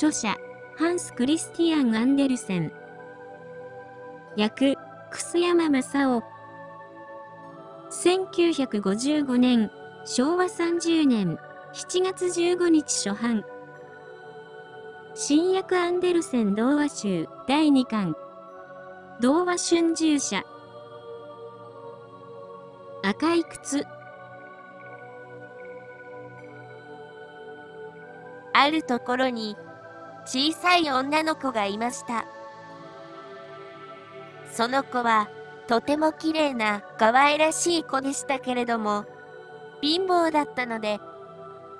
著者、ハンス・クリスティアン・アンデルセン。役、楠山正夫。1955年、昭和30年、7月15日初版。新訳アンデルセン童話集第2巻。童話春秋社。赤い靴。あるところに小さい女の子がいました。その子はとても綺麗な可愛らしい子でしたけれども、貧乏だったので、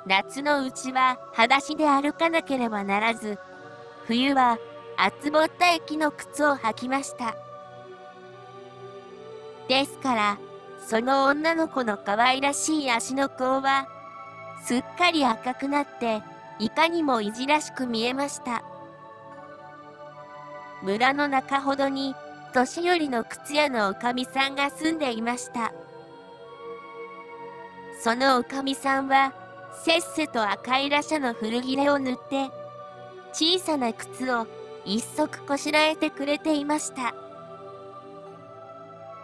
夏のうちは裸足で歩かなければならず、冬は厚ぼったい木の靴を履きました。ですから、その女の子の可愛らしい足の甲は、すっかり赤くなって、いかにもいじらしく見えました。村の中ほどに、年寄りの靴屋のおかみさんが住んでいました。そのおかみさんは、せっせと赤いらしゃの古切れを塗って、小さな靴を一足こしらえてくれていました。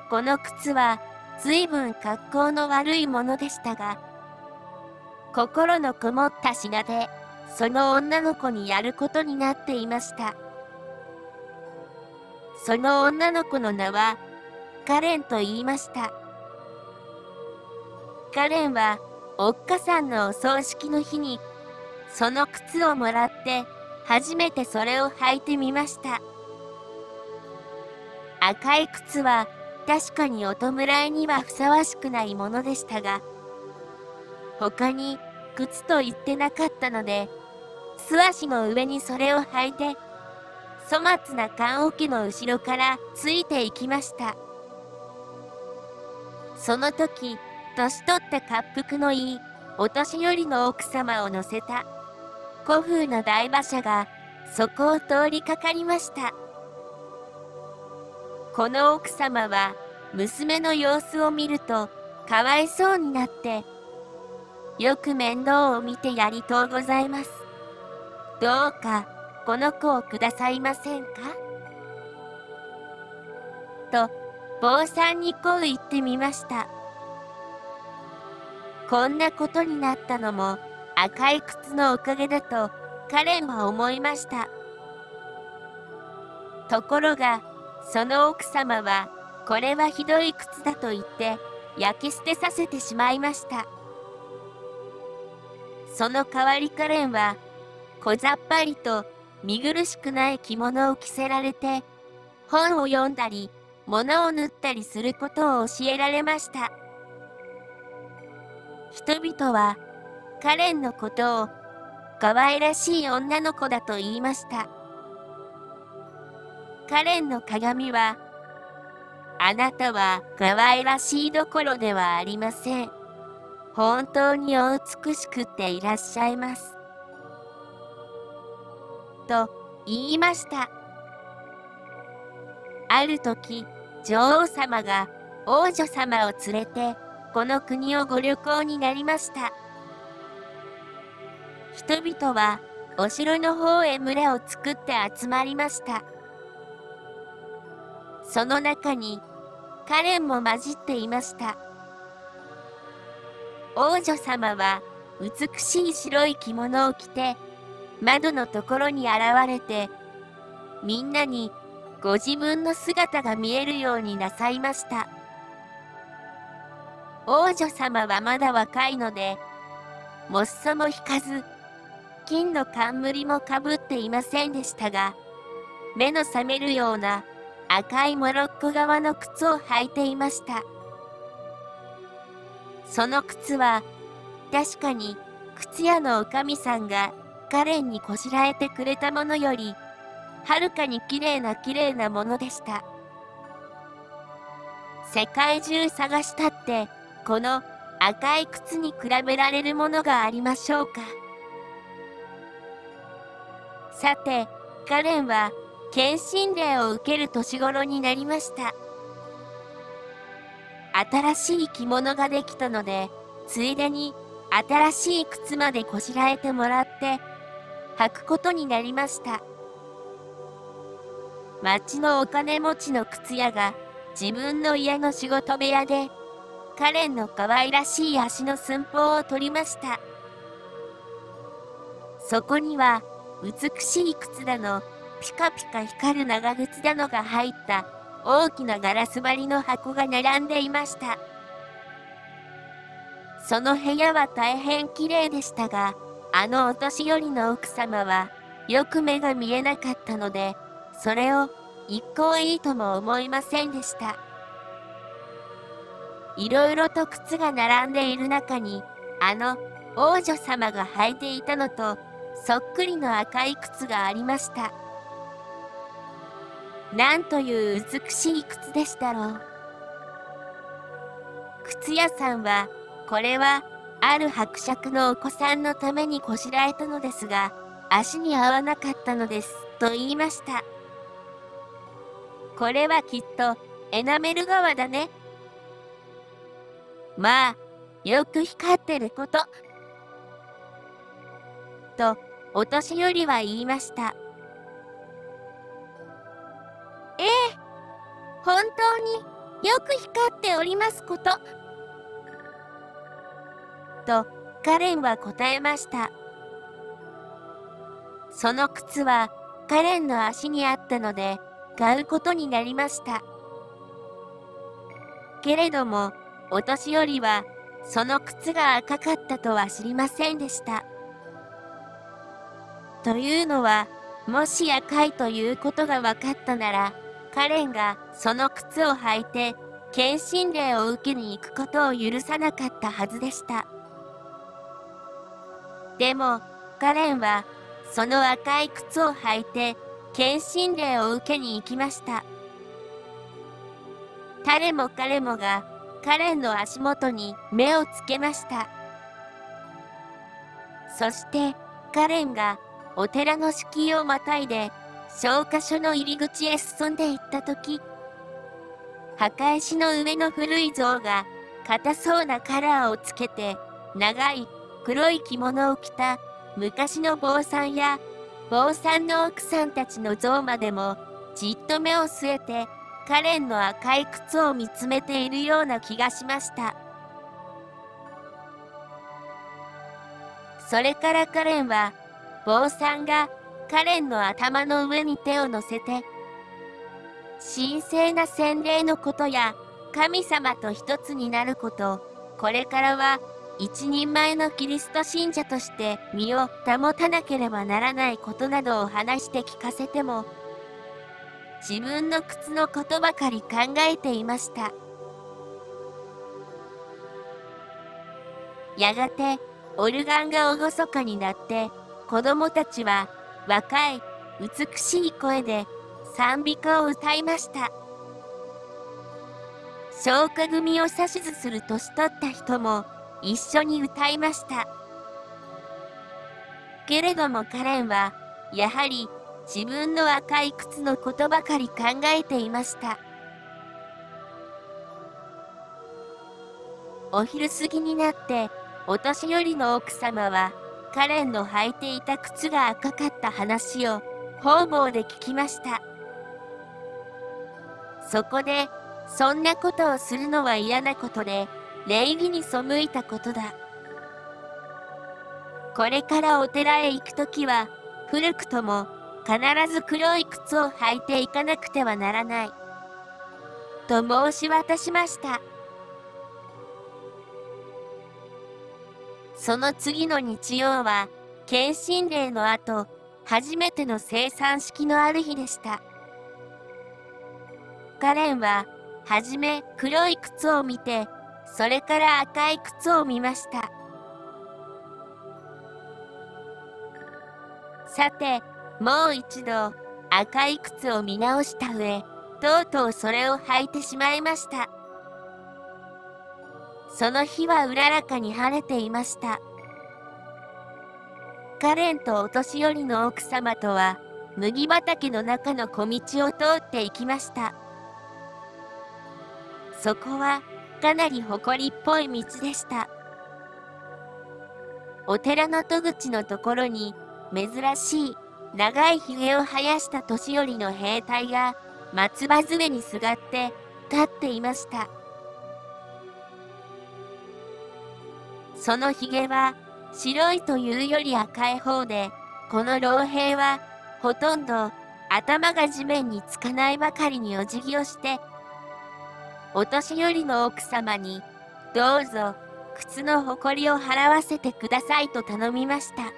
この靴は、随分格好の悪いものでしたが、心のこもった品で、その女の子にやることになっていました。その女の子の名は、カレンと言いました。カレンは、おっかさんのお葬式の日に、その靴をもらって、初めてそれを履いてみました。赤い靴は、確かにお弔いにはふさわしくないものでしたが、他に靴と言ってなかったので、素足の上にそれを履いて、粗末な棺桶の後ろからついていきました。その時、年取った滑腹のいい、お年寄りの奥様を乗せた、古風の大馬車が、そこを通りかかりました。この奥様は、娘の様子を見ると、かわいそうになって、よく面倒を見てやりとうございます。どうかこの子をくださいませんか？と坊さんにこう言ってみました。こんなことになったのも赤い靴のおかげだとカレンは思いました。ところがその奥様はこれはひどい靴だと言って焼き捨てさせてしまいました。その代わりカレンは小ざっぱりと見苦しくない着物を着せられて、本を読んだり、物を縫ったりすることを教えられました。人々は、カレンのことを、可愛らしい女の子だと言いました。カレンの鏡は、あなたは可愛らしいどころではありません。本当にお美しくていらっしゃいます。と言いました。ある時、女王様が王女様を連れてこの国をご旅行になりました。人々はお城の方へ群れを作って集まりました。その中にカレンも混じっていました。王女様は美しい白い着物を着て窓のところに現れて、みんなにご自分の姿が見えるようになさいました。王女様はまだ若いので、もっそも引かず、金の冠もかぶっていませんでしたが、目の覚めるような赤いモロッコ側の靴を履いていました。その靴は、確かに靴屋のおかみさんがカレンにこしらえてくれたものより、はるかに綺麗な綺麗なものでした。世界中探したって、この赤い靴に比べられるものがありましょうか。さて、カレンは、検診令を受ける年頃になりました。新しい着物ができたので、ついでに新しい靴までこしらえてもらって、履くことになりました。町のお金持ちの靴屋が自分の家の仕事部屋でカレンの可愛らしい足の寸法を取りました。そこには美しい靴だのピカピカ光る長靴だのが入った大きなガラス張りの箱が並んでいました。その部屋は大変綺麗でしたがあのお年寄りの奥様はよく目が見えなかったのでそれを一向いいとも思いませんでした。いろいろと靴が並んでいる中にあの王女様が履いていたのとそっくりの赤い靴がありました。なんという美しい靴でしたろう。靴屋さんはこれはある伯爵のお子さんのためにこしらえたのですが足に合わなかったのですと言いました。これはきっとエナメル革だね。まあよく光ってること。とお年寄りは言いました。ええ本当によく光っておりますこと。とカレンは答えました。その靴はカレンの足にあったので買うことになりました。けれどもお年寄りはその靴が赤かったとは知りませんでした。というのはもし赤いということが分かったならカレンがその靴を履いて献身令を受けに行くことを許さなかったはずでした。でもカレンはその赤い靴を履いて献身令を受けに行きました。誰も彼もがカレンの足元に目をつけました。そしてカレンがお寺の敷居をまたいで消火所の入り口へ進んでいった時墓石の上の古い像が硬そうなカラーをつけて長い黒い着物を着た昔の坊さんや坊さんの奥さんたちの像までもじっと目を据えてカレンの赤い靴を見つめているような気がしました。それからカレンは坊さんがカレンの頭の上に手を乗せて神聖な洗礼のことや神様と一つになることこれからは一人前のキリスト信者として身を保たなければならないことなどを話して聞かせても自分の靴のことばかり考えていました。やがてオルガンが厳かになって子供たちは若い美しい声で賛美歌を歌いました。消化組を指図する年取った人も一緒に歌いました。けれどもカレンはやはり自分の赤い靴のことばかり考えていました。お昼過ぎになってお年寄りの奥様はカレンの履いていた靴が赤かった話を方々で聞きました。そこでそんなことをするのは嫌なことで礼儀に背いたことだ。これからお寺へ行くときは古くとも必ず黒い靴を履いていかなくてはならない。と申し渡しました。その次の日曜は献身令の後初めての生産式のある日でした。カレンははじめ黒い靴を見てそれから赤い靴を見ました。さてもう一度赤い靴を見直した上とうとうそれを履いてしまいました。その日はうららかに晴れていました。カレンとお年寄りの奥様とは麦畑の中の小道を通って行きました。そこはかなり埃っぽい道でした。お寺の戸口のところに珍しい長いひげを生やした年寄りの兵隊が松葉杖にすがって立っていました。そのひげは白いというより赤い方でこの老兵はほとんど頭が地面につかないばかりにお辞儀をしてお年寄りの奥様にどうぞ靴のほこりを払わせてくださいと頼みました。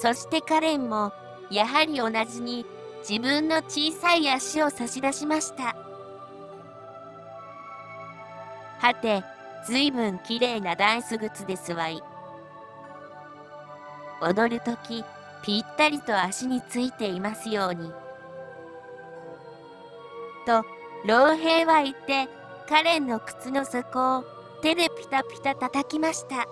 そしてカレンもやはり同じに自分の小さい足を差し出しました。はてずいぶんきれいなダンス靴ですわい。踊るときぴったりと足についていますように。と老兵は言ってカレンの靴の底を手でピタピタ叩きました。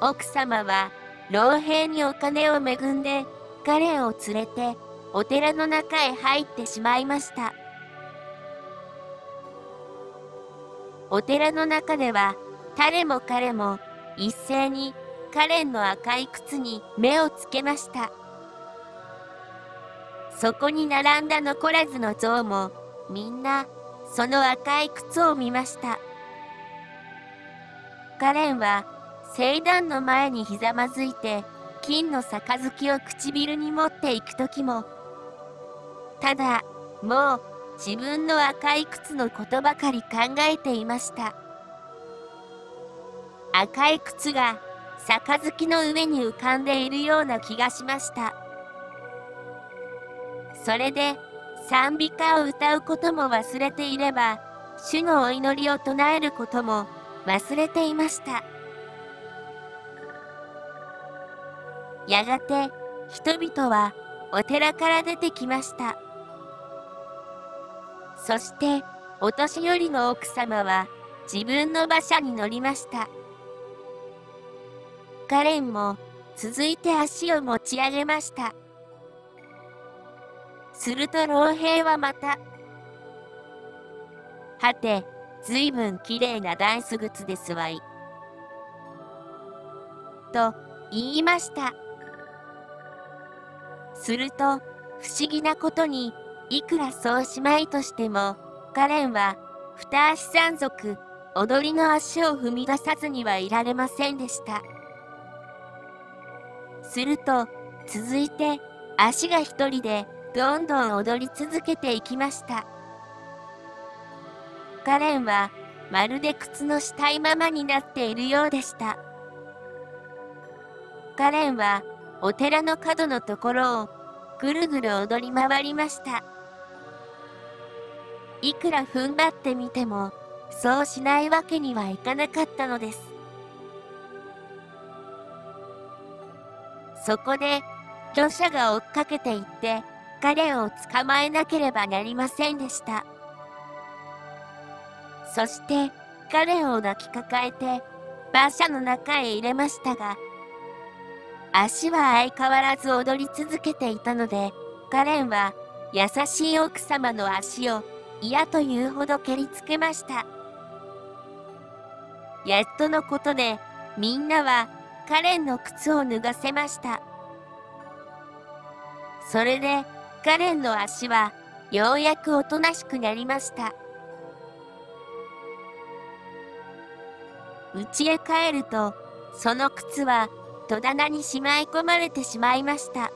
奥様は老兵にお金を恵んでカレンを連れてお寺の中へ入ってしまいました。お寺の中では誰も彼も一斉にカレンの赤い靴に目をつけました。そこに並んだ残らずの像もみんなその赤い靴を見ました。カレンは聖壇の前にひざまずいて金の杯を唇に持っていく時もただもう自分の赤い靴のことばかり考えていました。赤い靴が杯の上に浮かんでいるような気がしました。それで賛美歌を歌うことも忘れていれば主のお祈りを唱えることも忘れていました。やがて人々はお寺から出てきました。そしてお年寄りの奥様は自分の馬車に乗りました。カレンも続いて足を持ち上げました。すると老兵はまた、はて、ずいぶんきれいなダンス靴ですわい。と言いました。すると、不思議なことに、いくらそうしまいとしても、カレンは、二足三足、踊りの足を踏み出さずにはいられませんでした。すると、続いて、足が一人で、どんどん踊り続けていきました。カレンはまるで靴のしたいままになっているようでした。カレンはお寺の角のところをぐるぐる踊り回りました。いくら踏ん張ってみてもそうしないわけにはいかなかったのです。そこで著者が追っかけていって彼を捕まえなければなりませんでした。そして彼を抱きかかえて馬車の中へ入れましたが、足は相変わらず踊り続けていたので、カレンは優しい奥様の足を嫌というほど蹴りつけました。やっとのことでみんなはカレンの靴を脱がせました。それでカレンの足はようやくおとなしくなりました。家へ帰ると、その靴は戸棚にしまい込まれてしまいました。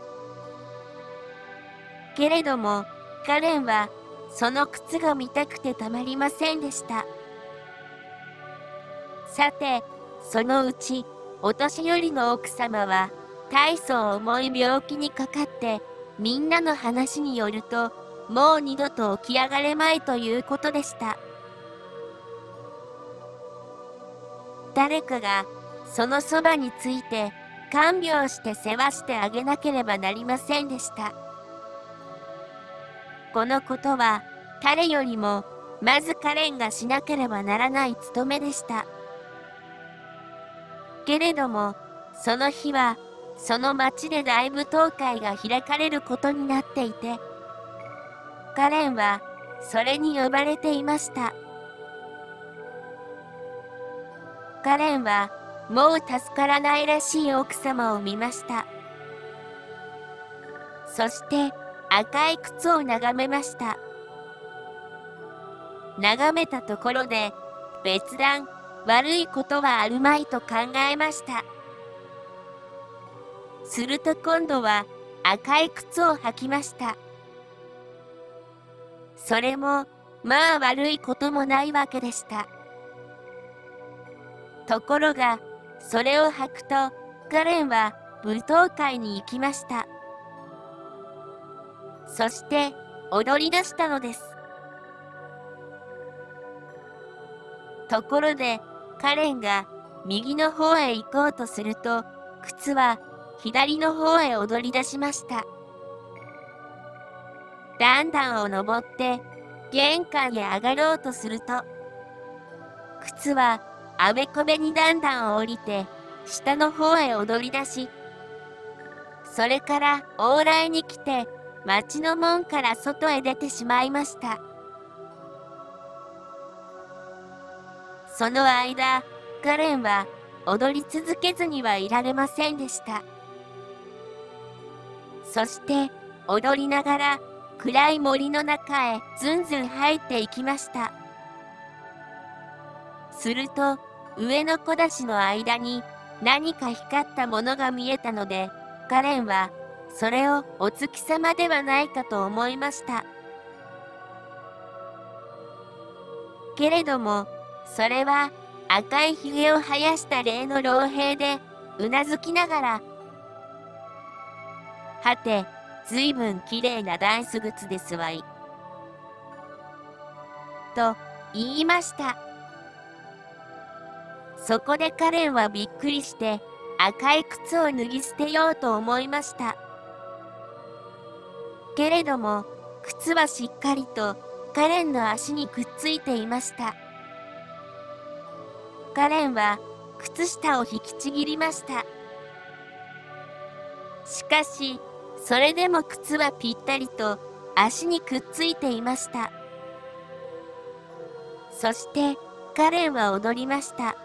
けれども、カレンはその靴が見たくてたまりませんでした。さて、そのうち、お年寄りの奥様は、大層重い病気にかかって、みんなの話によると、もう二度と起き上がれまいということでした。誰かがそのそばについて看病して世話してあげなければなりませんでした。このことは誰よりもまずカレンがしなければならない務めでした。けれどもその日はその町で大舞踏会が開かれることになっていて、カレンはそれに呼ばれていました。カレンはもう助からないらしい奥様を見ました。そして赤い靴を眺めました。眺めたところで別段悪いことはあるまいと考えました。すると今度は赤い靴を履きました。それもまあ悪いこともないわけでした。ところがそれを履くとカレンは舞踏会に行きました。そして踊り出したのです。ところでカレンが右の方へ行こうとすると靴は左の方へ踊り出しました。段々を登って玄関へ上がろうとすると靴はあべこべに段々を降りて下の方へ踊り出しそれから往来に来て町の門から外へ出てしまいました。その間カレンは踊り続けずにはいられませんでした。そして踊りながら暗い森の中へずんずん入っていきました。すると上の小出しの間に何か光ったものが見えたのでカレンはそれをお月様ではないかと思いました。けれどもそれは赤いひげを生やした例の老兵でうなずきながら「はてずいぶんきれいなダンス靴ですわい」と言いました。そこでカレンはびっくりして赤い靴を脱ぎ捨てようと思いました。けれども靴はしっかりとカレンの足にくっついていました。カレンは靴下を引きちぎりました。しかしそれでも靴はぴったりと足にくっついていました。そしてカレンは踊りました。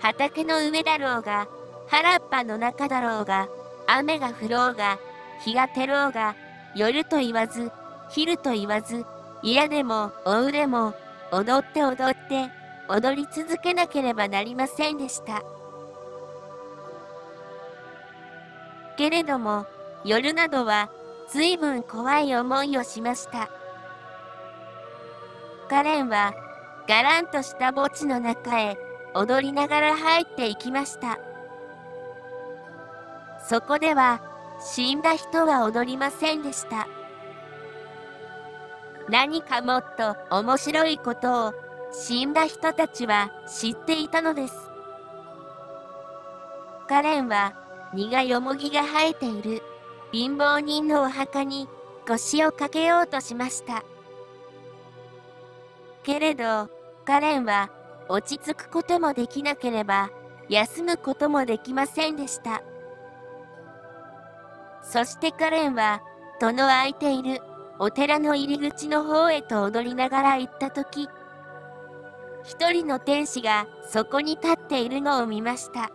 畑の上だろうが原っぱの中だろうが雨が降ろうが日が照ろうが夜と言わず昼と言わず嫌でもおうでも踊って踊って踊り続けなければなりませんでした。けれども夜などは随分怖い思いをしました。カレンはがらんとした墓地の中へ踊りながら入っていきました。そこでは死んだ人は踊りませんでした。何かもっと面白いことを死んだ人たちは知っていたのです。カレンは荷がよもぎが生えている。貧乏人のお墓に腰をかけようとしました。けれどカレンは落ち着くこともできなければ休むこともできませんでした。そしてカレンは戸の開いているお寺の入り口の方へと踊りながら行った時一人の天使がそこに立っているのを見ました。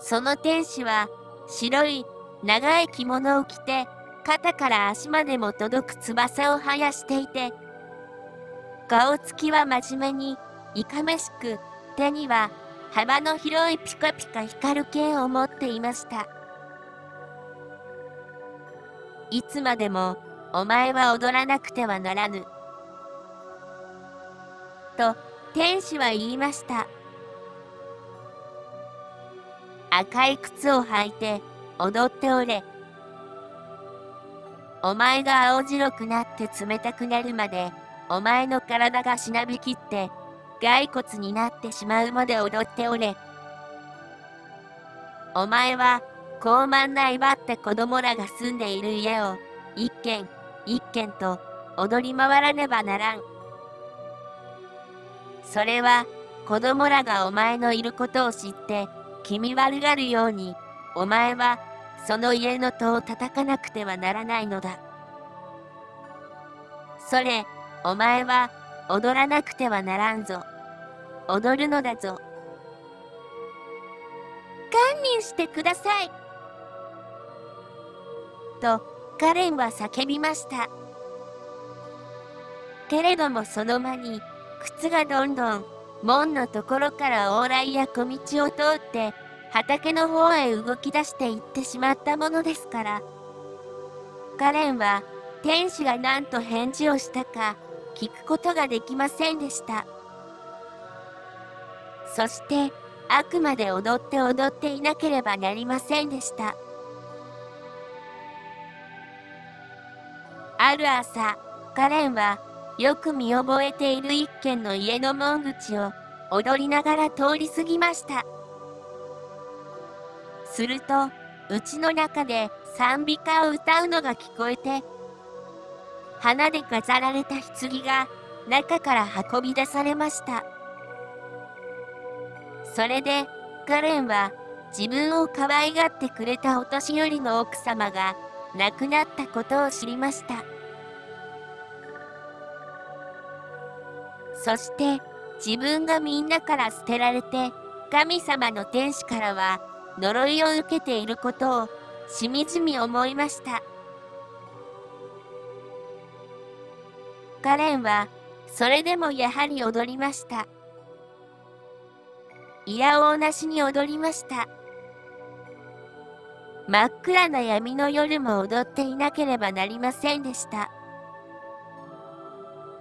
その天使は白い長い着物を着て肩から足までも届く翼を生やしていて顔つきは真面目にいかめしく手には幅の広いピカピカ光る剣を持っていました。いつまでもお前は踊らなくてはならぬと天使は言いました。赤い靴を履いて踊っておれお前が青白くなって冷たくなるまでお前の体がしなびきって骸骨になってしまうまで踊っておれ。お前は高慢な威張って子供らが住んでいる家を一軒一軒と踊り回らねばならん。それは子供らがお前のいることを知って気味悪がるようにお前はその家の戸を叩かなくてはならないのだ。それ、お前は踊らなくてはならんぞ。踊るのだぞ。堪忍してください。と、カレンは叫びました。けれどもその間に、靴がどんどん、門のところから往来や小道を通って、畑の方へ動き出していってしまったものですから。カレンは、天使が何と返事をしたか、聞くことができませんでした。そして、あくまで踊って踊っていなければなりませんでした。ある朝、カレンはよく見覚えている一軒の家の門口を踊りながら通り過ぎました。すると、うちの中で賛美歌を歌うのが聞こえて、花で飾られた棺が中から運び出されました。それで、カレンは自分を可愛がってくれたお年寄りの奥様が亡くなったことを知りました。そして自分がみんなから捨てられて神様の天使からは呪いを受けていることをしみじみ思いました。カレンはそれでもやはり踊りました。いやおうなしに踊りました。真っ暗な闇の夜も踊っていなければなりませんでした。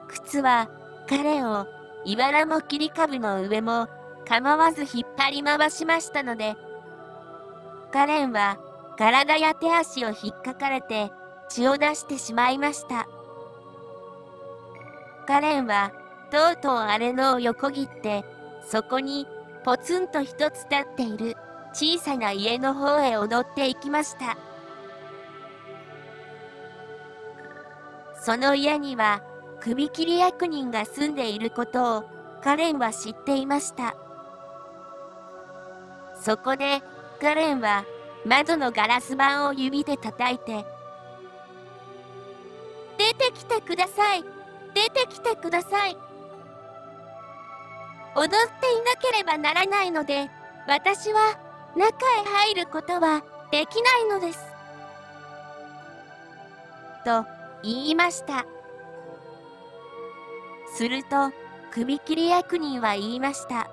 靴は彼を茨も切り株の上も構わず引っ張り回しましたので、カレンは体や手足を引っかかれて血を出してしまいました。カレンはとうとうあれのを横切って、そこにポツンと一つ立っている小さな家の方へ踊っていきました。その家には首切り役人が住んでいることをカレンは知っていました。そこでカレンは窓のガラス板を指で叩いて「出てきてください出てきてください」踊っていなければならないので私は中へ入ることはできないのです。と言いました。すると、首切り役人は言いました。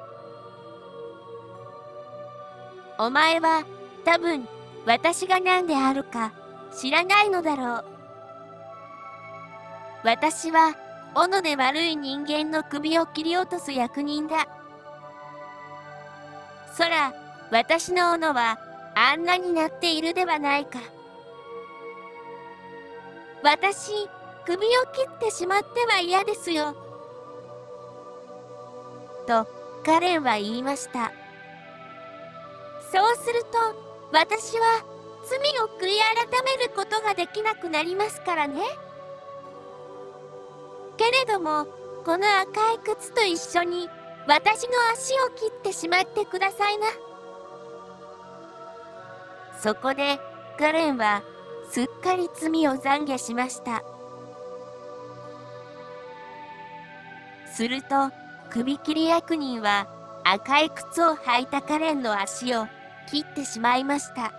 お前は多分私が何であるか知らないのだろう。私は斧で悪い人間の首を切り落とす役人だ。そら、私の斧はあんなになっているではないか。私、首を切ってしまっては嫌ですよ。とカレンは言いました。そうすると私は罪を悔い改めることができなくなりますからね。けれどもこの赤い靴と一緒に私の足を切ってしまってくださいな。そこでカレンはすっかり罪を懺悔しました。すると首切り役人は赤い靴を履いたカレンの足を切ってしまいました。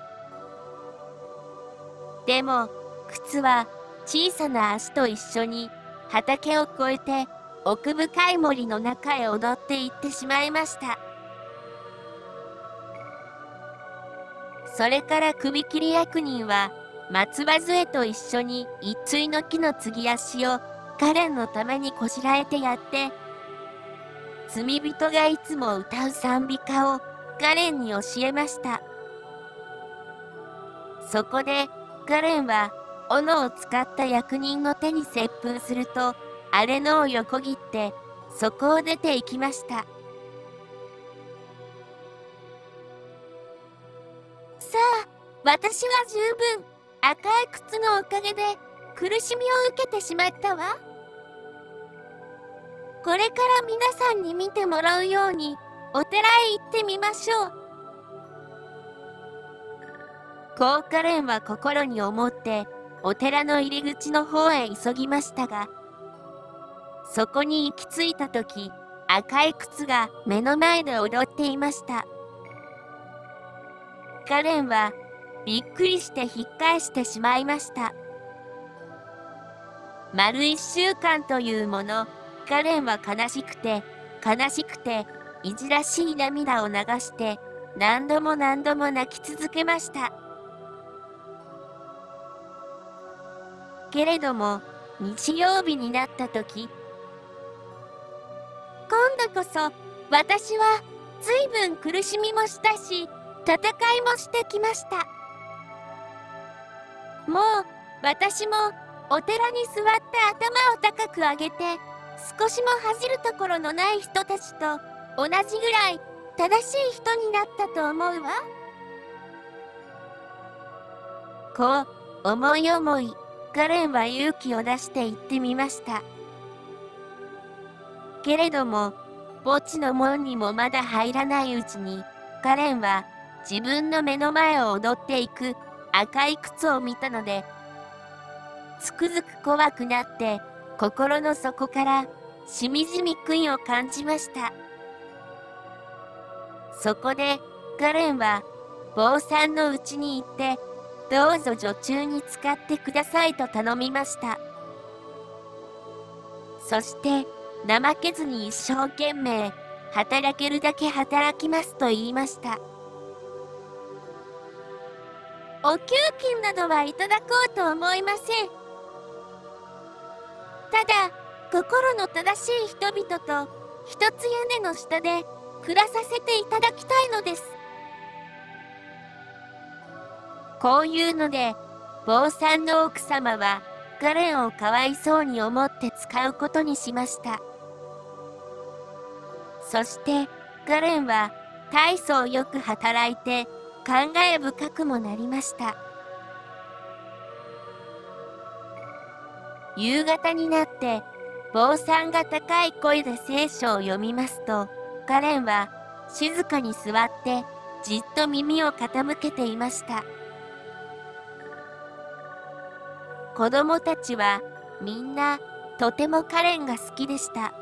でも、靴は小さな足と一緒に畑を越えて奥深い森の中へ踊っていってしまいました。それから首切り役人は松葉杖と一緒に一対の木の継ぎ足をカレンのためにこしらえてやって罪人がいつも歌う賛美歌をカレンに教えました。そこでカレンは斧を使った役人の手に接吻するとあれのを横切ってそこを出て行きました。さあ、私は十分赤い靴のおかげで苦しみを受けてしまったわ。これから皆さんに見てもらうようにお寺へ行ってみましょう。高カレンは心に思ってお寺の入り口の方へ急ぎましたが、そこに行き着いた時赤い靴が目の前で踊っていましたカレンはびっくりして引っ返してしまいました丸一週間というものカレンは悲しくて悲しくていじらしい涙を流して何度も何度も泣き続けました。けれども日曜日になった時今度こそ私は随分苦しみもしたし戦いもしてきました。もう私もお寺に座って頭を高く上げて少しも恥じるところのない人たちと同じぐらい正しい人になったと思うわ。こう思い思いカレンは勇気を出して言ってみました。けれども墓地の門にもまだ入らないうちにカレンは自分の目の前を踊っていく赤い靴を見たのでつくづく怖くなって心の底からしみじみ悔いを感じました。そこでカレンは坊さんの家に行ってどうぞ女中に使ってくださいと頼みました。そして怠けずに一生懸命働けるだけ働きますと言いました。お給金などはいただこうと思いません。ただ心の正しい人々と一つ屋根の下で暮らさせていただきたいのです。こういうので坊さんの奥様はガレンをかわいそうに思って使うことにしました。そしてガレンは大層よく働いて感慨深くもなりました。夕方になって坊さんが高い声で聖書を読みますとカレンは静かに座ってじっと耳を傾けていました。子供たちはみんなとてもカレンが好きでした。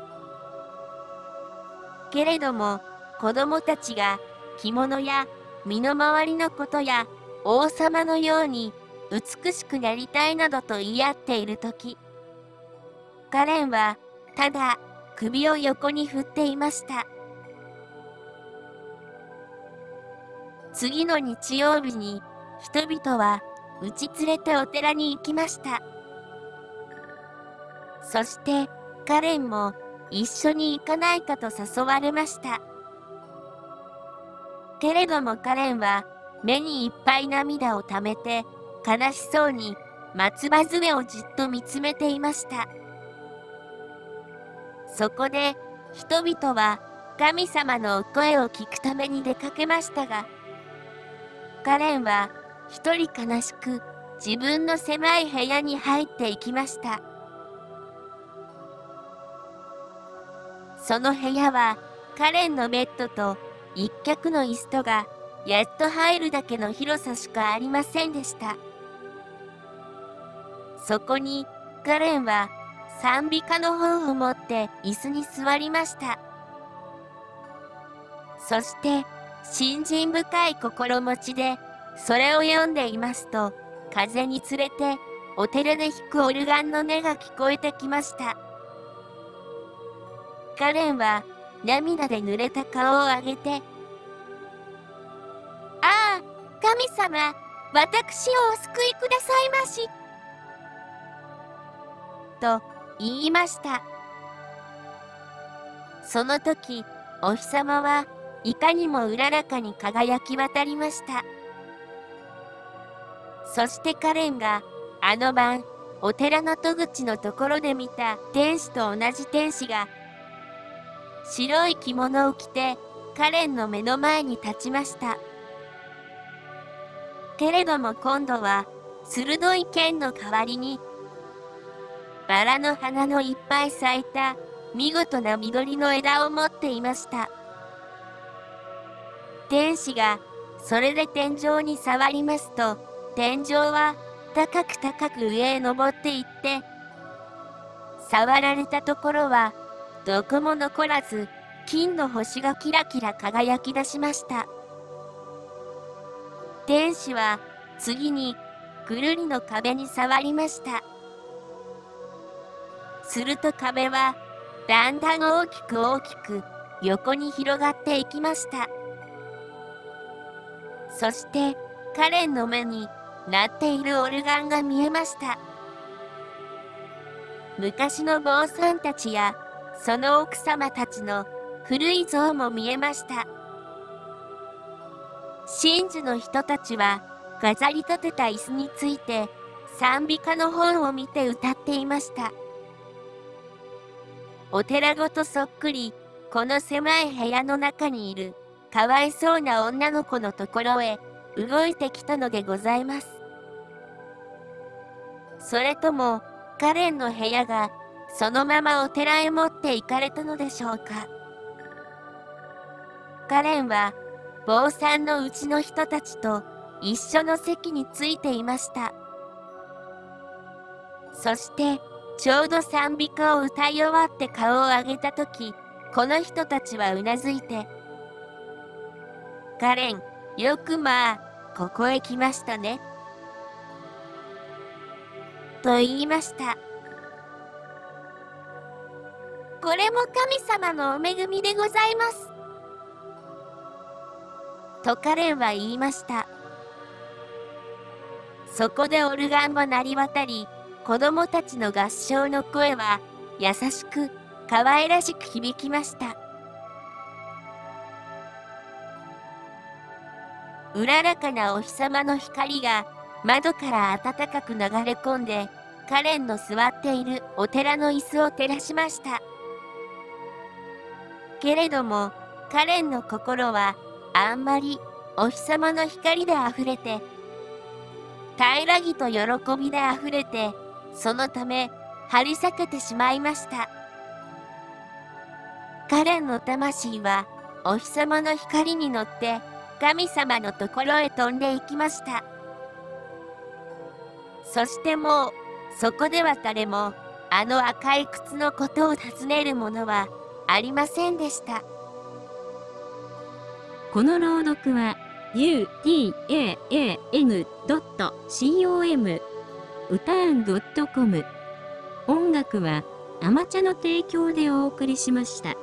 けれども子供たちが着物や身の回りのことや王様のように美しくなりたいなどと言い合っている時カレンはただ首を横に振っていました。次の日曜日に人々はうち連れてお寺に行きました。そしてカレンも一緒に行かないかと誘われました。けれどもカレンは目にいっぱい涙をためて悲しそうに松葉杖をじっと見つめていました。そこで人々は神様の声を聞くために出かけましたがカレンは一人悲しく自分の狭い部屋に入っていきました。その部屋はカレンのベッドと一脚の椅子とがやっと入るだけの広さしかありませんでした。そこにカレンは賛美歌の本を持って椅子に座りました。そして信心深い心持ちでそれを読んでいますと風につれてお寺で弾くオルガンの音が聞こえてきました。カレンは涙で濡れた顔を上げて「ああ神様私をお救いくださいまし」と言いました。その時お日様はいかにもうららかに輝き渡りました。そしてカレンがあの晩お寺の戸口のところで見た天使と同じ天使が白い着物を着てカレンの目の前に立ちました。けれども今度は鋭い剣の代わりにバラの花のいっぱい咲いた見事な緑の枝を持っていました。天使がそれで天井に触りますと天井は高く高く上へ登っていって触られたところはどこも残らず金の星がキラキラ輝き出しました。天使は次にぐるりの壁に触りました。すると壁はだんだん大きく大きく横に広がっていきました。そしてカレンの目に鳴っているオルガンが見えました。昔の坊さんたちやその奥様たちの古い像も見えました。真珠の人たちは飾り立てた椅子について賛美歌の本を見て歌っていました。お寺ごとそっくりこの狭い部屋の中にいるかわいそうな女の子のところへ動いてきたのでございます。それともカレンの部屋がそのままお寺へ持って行かれたのでしょうか。カレンは坊さんのうちの人たちと一緒の席についていました。そしてちょうど賛美歌を歌い終わって顔を上げた時この人たちはうなずいて「カレンよくまあここへ来ましたね」と言いましたこれも神様のお恵みでございますとカレンは言いました。そこでオルガンも鳴り渡り子供たちの合唱の声は優しく可愛らしく響きました。うららかなお日様の光が窓から暖かく流れ込んでカレンの座っているお寺の椅子を照らしました。けれどもカレンの心はあんまりお日様の光であふれて平らぎと喜びであふれてそのため張り裂けてしまいました。カレンの魂はお日様の光に乗って神様のところへ飛んでいきました。そしてもうそこでは誰もあの赤い靴のことを尋ねる者はありませんでした。この朗読は utaan.com 歌あん .com 音楽はアマチャの提供でお送りしました。